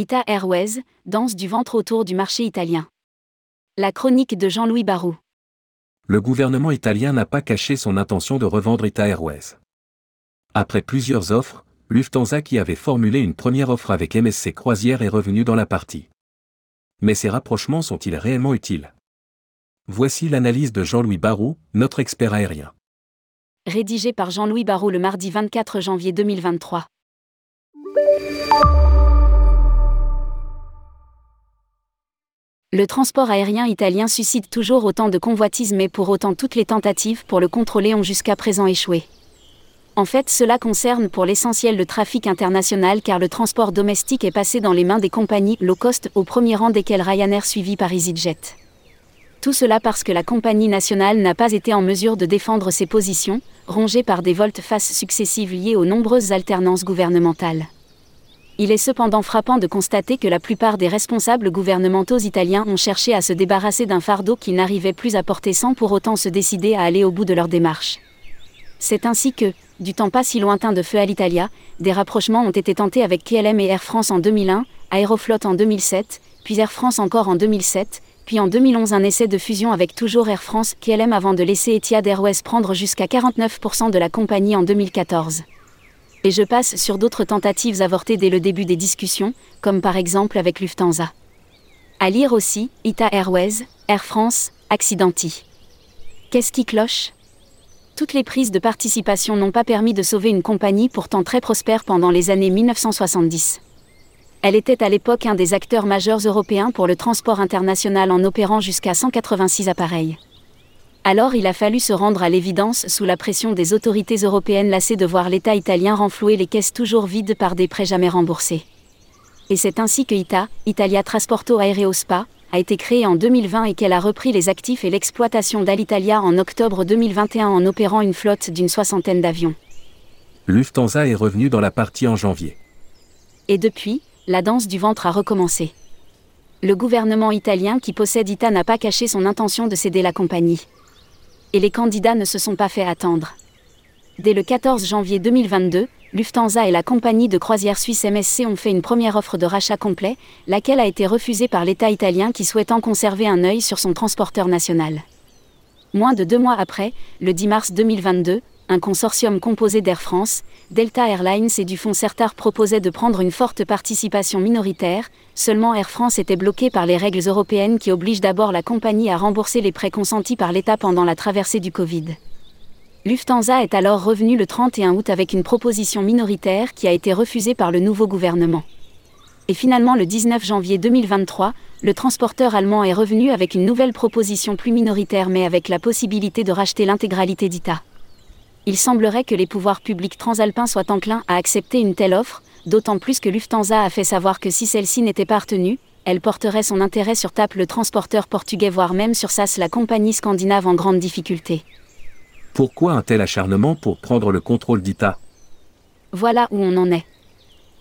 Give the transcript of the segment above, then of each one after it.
Ita Airways, danse du ventre autour du marché italien. La chronique de Jean-Louis Barou. Le gouvernement italien n'a pas caché son intention de revendre Ita Airways. Après plusieurs offres, Lufthansa qui avait formulé une première offre avec MSC Croisière est revenu dans la partie. Mais ces rapprochements sont-ils réellement utiles? Voici l'analyse de Jean-Louis Barou, notre expert aérien. Rédigé par Jean-Louis Barou le mardi 24 janvier 2023. Le transport aérien italien suscite toujours autant de convoitises mais pour autant toutes les tentatives pour le contrôler ont jusqu'à présent échoué. En fait, cela concerne pour l'essentiel le trafic international car le transport domestique est passé dans les mains des compagnies low cost au premier rang desquelles Ryanair suivi par EasyJet. Tout cela parce que la compagnie nationale n'a pas été en mesure de défendre ses positions, rongées par des volte-face successives liées aux nombreuses alternances gouvernementales. Il est cependant frappant de constater que la plupart des responsables gouvernementaux italiens ont cherché à se débarrasser d'un fardeau qu'ils n'arrivaient plus à porter sans pour autant se décider à aller au bout de leur démarche. C'est ainsi que, du temps pas si lointain de feu à l'Italia, des rapprochements ont été tentés avec KLM et Air France en 2001, Aeroflot en 2007, puis Air France encore en 2007, puis en 2011 un essai de fusion avec toujours Air France KLM avant de laisser Etihad Airways prendre jusqu'à 49% de la compagnie en 2014. Et je passe sur d'autres tentatives avortées dès le début des discussions, comme par exemple avec Lufthansa. À lire aussi, Ita Airways, Air France, Accidenti. Qu'est-ce qui cloche? Toutes les prises de participation n'ont pas permis de sauver une compagnie pourtant très prospère pendant les années 1970. Elle était à l'époque un des acteurs majeurs européens pour le transport international en opérant jusqu'à 186 appareils. Alors il a fallu se rendre à l'évidence sous la pression des autorités européennes lassées de voir l'État italien renflouer les caisses toujours vides par des prêts jamais remboursés. Et c'est ainsi que ITA, Italia Trasporto Aereospa, a été créée en 2020 et qu'elle a repris les actifs et l'exploitation d'Alitalia en octobre 2021 en opérant une flotte d'une soixantaine d'avions. Lufthansa est revenu dans la partie en janvier. Et depuis, la danse du ventre a recommencé. Le gouvernement italien qui possède ITA n'a pas caché son intention de céder la compagnie et les candidats ne se sont pas fait attendre. Dès le 14 janvier 2022, Lufthansa et la compagnie de croisière suisse MSC ont fait une première offre de rachat complet, laquelle a été refusée par l'État italien qui souhaitant conserver un œil sur son transporteur national. Moins de deux mois après, le 10 mars 2022, un consortium composé d'Air France, Delta Airlines et du fonds Certar proposait de prendre une forte participation minoritaire, seulement Air France était bloqué par les règles européennes qui obligent d'abord la compagnie à rembourser les prêts consentis par l'État pendant la traversée du Covid. Lufthansa est alors revenu le 31 août avec une proposition minoritaire qui a été refusée par le nouveau gouvernement. Et finalement le 19 janvier 2023, le transporteur allemand est revenu avec une nouvelle proposition plus minoritaire mais avec la possibilité de racheter l'intégralité d'ITA il semblerait que les pouvoirs publics transalpins soient enclins à accepter une telle offre, d'autant plus que Lufthansa a fait savoir que si celle-ci n'était pas retenue, elle porterait son intérêt sur TAP le transporteur portugais voire même sur SAS la compagnie scandinave en grande difficulté. Pourquoi un tel acharnement pour prendre le contrôle d'ITA Voilà où on en est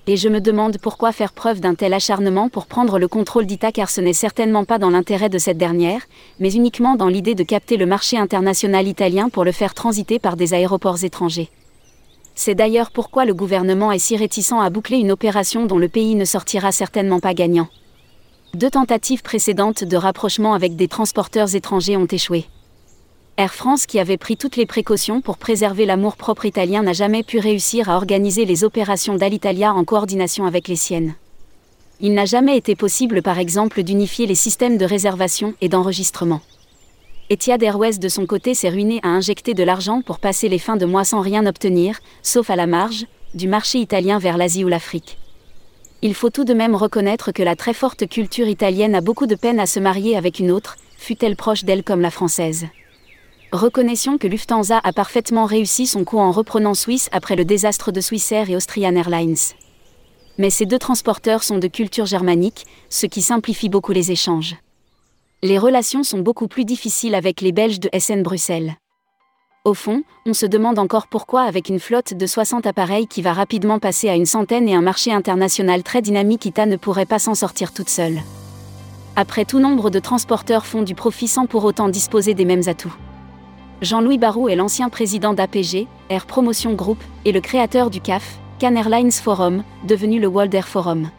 et je me demande pourquoi faire preuve d'un tel acharnement pour prendre le contrôle d'ITA car ce n'est certainement pas dans l'intérêt de cette dernière, mais uniquement dans l'idée de capter le marché international italien pour le faire transiter par des aéroports étrangers. C'est d'ailleurs pourquoi le gouvernement est si réticent à boucler une opération dont le pays ne sortira certainement pas gagnant. Deux tentatives précédentes de rapprochement avec des transporteurs étrangers ont échoué. Air France qui avait pris toutes les précautions pour préserver l'amour-propre italien n'a jamais pu réussir à organiser les opérations d'Alitalia en coordination avec les siennes. Il n'a jamais été possible par exemple d'unifier les systèmes de réservation et d'enregistrement. Etihad Airways de son côté s'est ruiné à injecter de l'argent pour passer les fins de mois sans rien obtenir, sauf à la marge, du marché italien vers l'Asie ou l'Afrique. Il faut tout de même reconnaître que la très forte culture italienne a beaucoup de peine à se marier avec une autre, fût-elle proche d'elle comme la française. Reconnaissons que Lufthansa a parfaitement réussi son coup en reprenant Suisse après le désastre de Swissair et Austrian Airlines. Mais ces deux transporteurs sont de culture germanique, ce qui simplifie beaucoup les échanges. Les relations sont beaucoup plus difficiles avec les Belges de SN Bruxelles. Au fond, on se demande encore pourquoi avec une flotte de 60 appareils qui va rapidement passer à une centaine et un marché international très dynamique ITA ne pourrait pas s'en sortir toute seule. Après tout nombre de transporteurs font du profit sans pour autant disposer des mêmes atouts. Jean-Louis Barou est l'ancien président d'APG, Air Promotion Group, et le créateur du CAF, Can Airlines Forum, devenu le World Air Forum.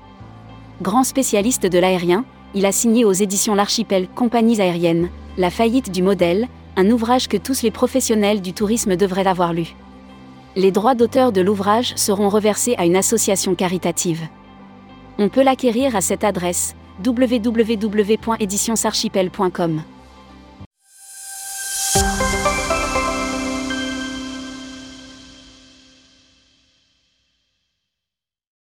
Grand spécialiste de l'aérien, il a signé aux éditions L'Archipel Compagnies aériennes, La faillite du modèle, un ouvrage que tous les professionnels du tourisme devraient avoir lu. Les droits d'auteur de l'ouvrage seront reversés à une association caritative. On peut l'acquérir à cette adresse www.éditionsarchipel.com.